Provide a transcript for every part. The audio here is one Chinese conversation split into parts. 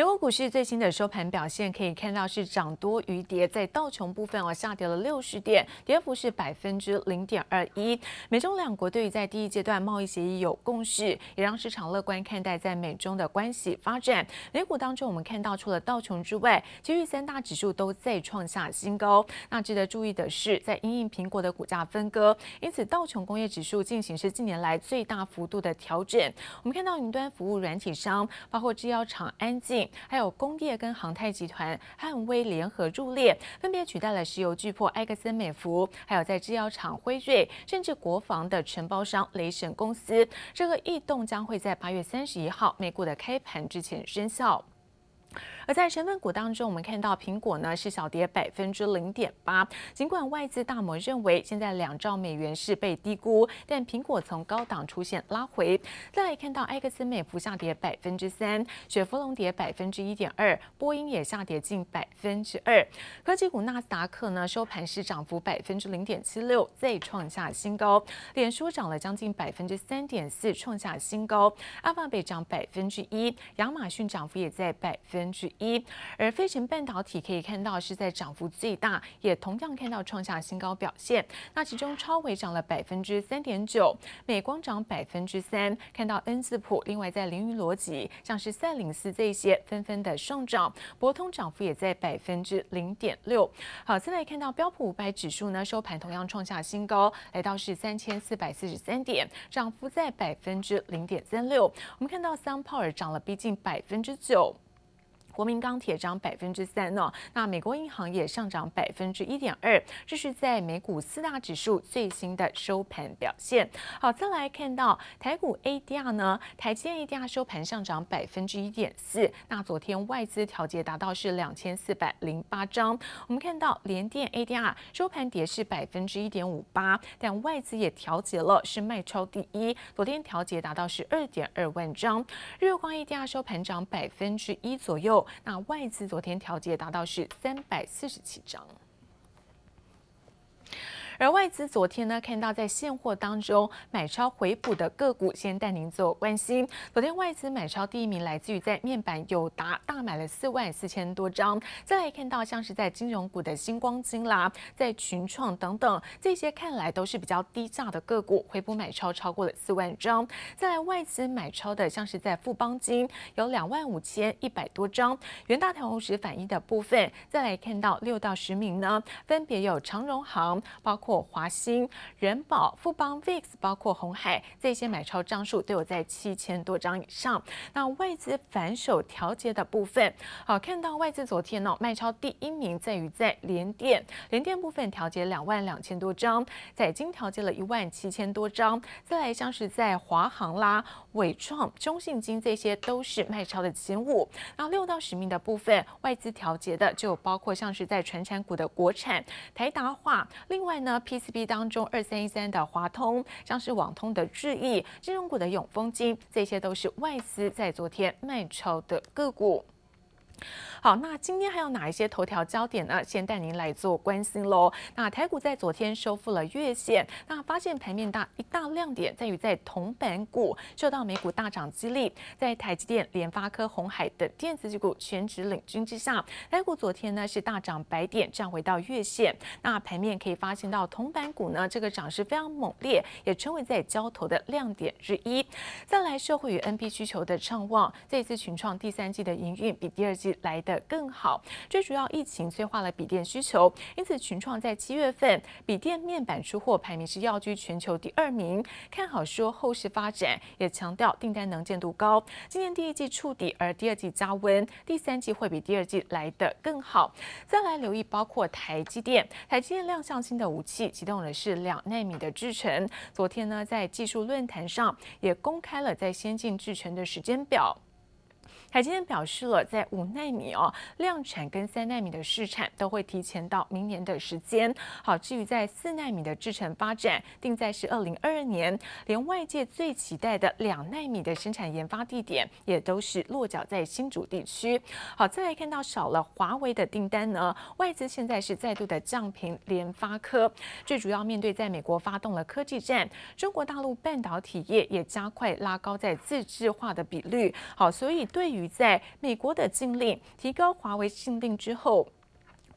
美国股市最新的收盘表现可以看到是涨多于跌，在道琼部分哦下跌了六十点，跌幅是百分之零点二一。美中两国对于在第一阶段贸易协议有共识，也让市场乐观看待在美中的关系发展。美股当中我们看到，除了道琼之外，其余三大指数都再创下新高。那值得注意的是，在因应苹果的股价分割，因此道琼工业指数进行是近年来最大幅度的调整。我们看到云端服务软体商，包括制药厂安进。还有工业跟航太集团汉威联合入列，分别取代了石油巨擘埃克森美孚，还有在制药厂辉瑞，甚至国防的承包商雷神公司。这个异动将会在八月三十一号美股的开盘之前生效。而在成分股当中，我们看到苹果呢是小跌百分之零点八。尽管外资大摩认为现在两兆美元是被低估，但苹果从高档出现拉回。再来看到埃克森美孚下跌百分之三，雪佛龙跌百分之一点二，波音也下跌近百分之二。科技股纳斯达克呢收盘是涨幅百分之零点七六，再创下新高。脸书涨了将近百分之三点四，创下新高。阿法贝涨百分之一，亚马逊涨幅也在百分分之一，而费城半导体可以看到是在涨幅最大，也同样看到创下新高表现。那其中超微涨了百分之三点九，美光涨百分之三，看到恩字普，另外在凌云逻辑，像是赛灵思这些纷纷的上涨，博通涨幅也在百分之零点六。好，再来看到标普五百指数呢，收盘同样创下新高，来到是三千四百四十三点，涨幅在百分之零点三六。我们看到 SunPower 涨了逼近百分之九。国民钢铁涨百分之三呢，那美国银行也上涨百分之一点二，这是在美股四大指数最新的收盘表现。好，再来看到台股 ADR 呢，台积电 ADR 收盘上涨百分之一点四，那昨天外资调节达到是两千四百零八张。我们看到联电 ADR 收盘跌是百分之一点五八，但外资也调节了，是卖超第一，昨天调节达到是二点二万张。日光 ADR 收盘涨百分之一左右。那外资昨天调节达到是三百四十七张。而外资昨天呢，看到在现货当中买超回补的个股，先带您做关心。昨天外资买超第一名来自于在面板友达大买了四万四千多张。再来看到像是在金融股的星光金啦，在群创等等这些看来都是比较低价的个股，回补买超超过了四万张。再来外资买超的像是在富邦金有两万五千一百多张。元大台同时反映的部分，再来看到六到十名呢，分别有长荣航，包括。华兴、人保、富邦、VIX，包括红海这些买超张数都有在七千多张以上。那外资反手调节的部分，好，看到外资昨天呢、卖超第一名在于在联电，联电部分调节两万两千多张，在金调节了一万七千多张。再来像是在华航啦、伟创、中信金这些都是卖超的前五。然后六到十名的部分，外资调节的就包括像是在传产股的国产、台达化，另外呢。PCB 当中，二三一三的华通，像是网通的智易，金融股的永丰金，这些都是外资在昨天卖超的个股。好，那今天还有哪一些头条焦点呢？先带您来做关心喽。那台股在昨天收复了月线，那发现盘面大一大亮点在于在铜板股受到美股大涨激励，在台积电、联发科、鸿海等电子股权值领军之下，台股昨天呢是大涨百点，站回到月线。那盘面可以发现到铜板股呢这个涨势非常猛烈，也成为在交投的亮点之一。再来，社会与 N P 需求的畅旺，这一次群创第三季的营运比第二季来的。更好，最主要疫情催化了笔电需求，因此群创在七月份笔电面板出货排名是要居全球第二名，看好说后市发展，也强调订单能见度高。今年第一季触底，而第二季加温，第三季会比第二季来得更好。再来留意，包括台积电，台积电亮相新的武器，启动的是两纳米的制程。昨天呢，在技术论坛上也公开了在先进制程的时间表。台积电表示了，在五纳米哦量产跟三纳米的试产都会提前到明年的时间。好，至于在四纳米的制程发展，定在是二零二二年。连外界最期待的两纳米的生产研发地点，也都是落脚在新竹地区。好，再来看到少了华为的订单呢，外资现在是再度的降评联发科。最主要面对在美国发动了科技战，中国大陆半导体业也加快拉高在自制化的比率。好，所以对于在美国的禁令提高华为禁令之后。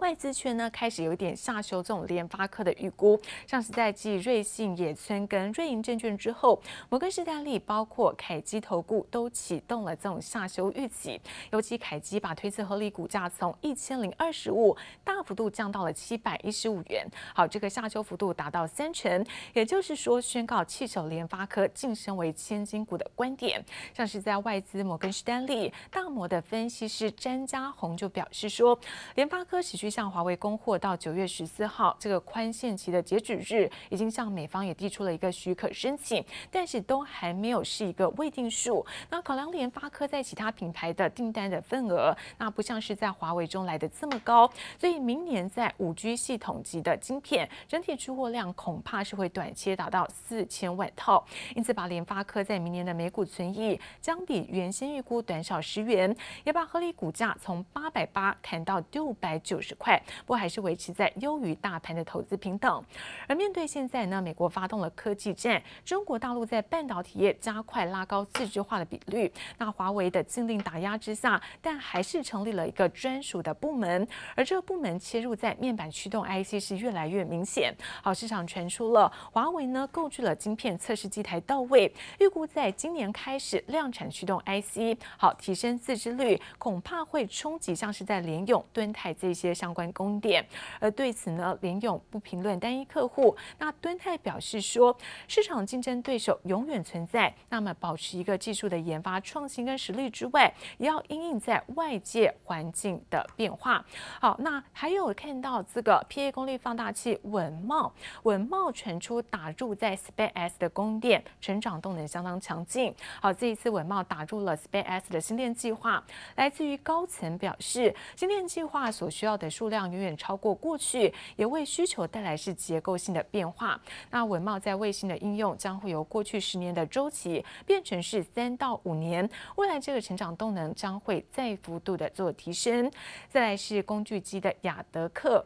外资圈呢开始有一点下修这种联发科的预估，像是在继瑞信、野村跟瑞银证券之后，摩根士丹利包括凯基投顾都启动了这种下修预期。尤其凯基把推测合理股价从一千零二十五大幅度降到了七百一十五元，好，这个下修幅度达到三成，也就是说宣告弃守联发科晋升为千金股的观点。像是在外资摩根士丹利大摩的分析师詹家宏就表示说，联发科持续。向华为供货到九月十四号这个宽限期的截止日，已经向美方也递出了一个许可申请，但是都还没有是一个未定数。那考量联发科在其他品牌的订单的份额，那不像是在华为中来的这么高，所以明年在五 G 系统级的晶片整体出货量恐怕是会短期达到四千万套。因此，把联发科在明年的每股存益将比原先预估短少十元，也把合理股价从八百八砍到六百九十。快，不过还是维持在优于大盘的投资平等。而面对现在呢，美国发动了科技战，中国大陆在半导体业加快拉高自制化的比率。那华为的禁令打压之下，但还是成立了一个专属的部门，而这个部门切入在面板驱动 IC 是越来越明显。好，市场传出了华为呢购置了晶片测试机台到位，预估在今年开始量产驱动 IC。好，提升自制率，恐怕会冲击像是在联咏、敦泰这些相。关供应链，而对此呢，联咏不评论单一客户。那敦泰表示说，市场竞争对手永远存在，那么保持一个技术的研发创新跟实力之外，也要因应在外界环境的变化。好，那还有看到这个 PA 功率放大器稳懋，稳懋传出打入在 SpaceX 的供应链，成长动能相当强劲。好，这一次稳懋打入了 SpaceX 的星链计划，来自于高层表示，星链计划所需要的。数量远远超过过去，也为需求带来是结构性的变化。那稳贸在卫星的应用将会由过去十年的周期变成是三到五年，未来这个成长动能将会再幅度的做提升。再来是工具机的亚德克。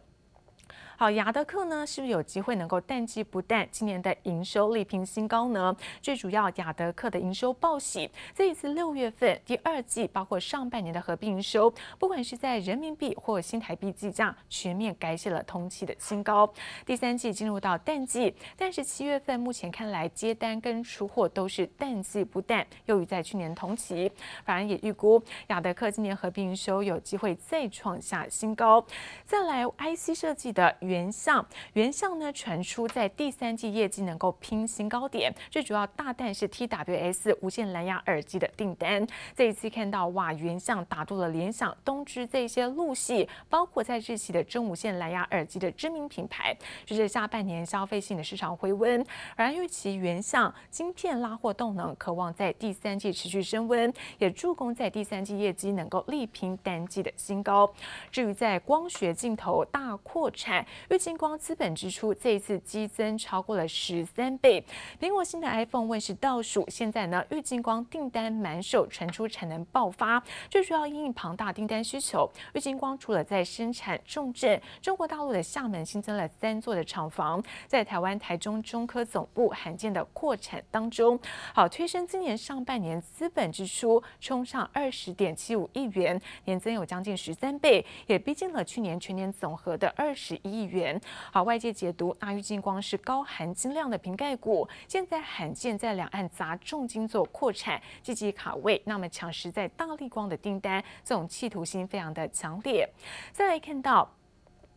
好，亚德客呢，是不是有机会能够淡季不淡？今年的营收力拼新高呢？最主要，亚德客的营收报喜，这一次六月份第二季，包括上半年的合并营收，不管是在人民币或新台币计价，全面改写了同期的新高。第三季进入到淡季，但是七月份目前看来接单跟出货都是淡季不淡，优于在去年同期，反而也预估亚德客今年合并营收有机会再创下新高。再来，IC 设计的。原相原相呢，传出在第三季业绩能够拼新高点，最主要大单是 TWS 无线蓝牙耳机的订单。这一次看到哇，原相打入了联想、东芝这些陆系，包括在日系的真无线蓝牙耳机的知名品牌。就是下半年消费性的市场回温，而预期原相晶片拉货动能，渴望在第三季持续升温，也助攻在第三季业绩能够力拼单季的新高。至于在光学镜头大扩产。玉晶光资本支出这一次激增超过了十三倍。苹果新的 iPhone 问世倒数，现在呢，玉晶光订单满手，传出产能爆发，最主要因应庞大订单需求。玉晶光除了在生产重镇中国大陆的厦门新增了三座的厂房，在台湾台中中科总部罕见的扩产当中，好推升今年上半年资本支出冲上二十点七五亿元，年增有将近十三倍，也逼近了去年全年总和的二十一亿。元好，外界解读，大玉金光是高含金量的瓶盖股，现在罕见在两岸砸重金做扩产，积极卡位，那么抢食在大立光的订单，这种企图心非常的强烈。再来看到。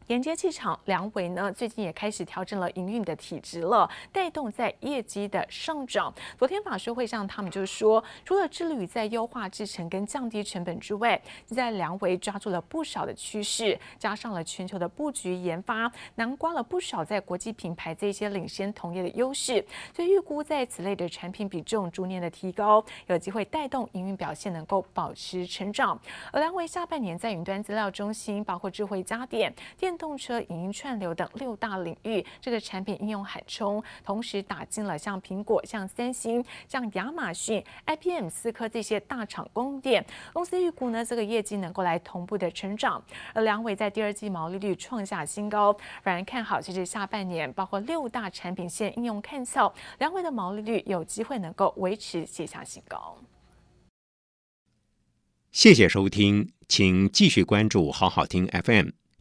连接器厂良维呢，最近也开始调整了营运的体质了，带动在业绩的上涨。昨天法说会上，他们就说，除了致力于在优化制程跟降低成本之外，在良维抓住了不少的趋势，加上了全球的布局研发，囊括了不少在国际品牌这些领先同业的优势，所以预估在此类的产品比重逐年的提高，有机会带动营运表现能够保持成长。而良维下半年在云端资料中心，包括智慧家电、电动车、影音串流等六大领域，这个产品应用罕充，同时打进了像苹果、像三星、像亚马逊、IBM、思科这些大厂供应链。公司预估呢，这个业绩能够来同步的成长。而良伟在第二季毛利率创下新高，反而看好，其实下半年包括六大产品线应用看效，良伟的毛利率有机会能够维持写下新高。谢谢收听，请继续关注好好听 FM，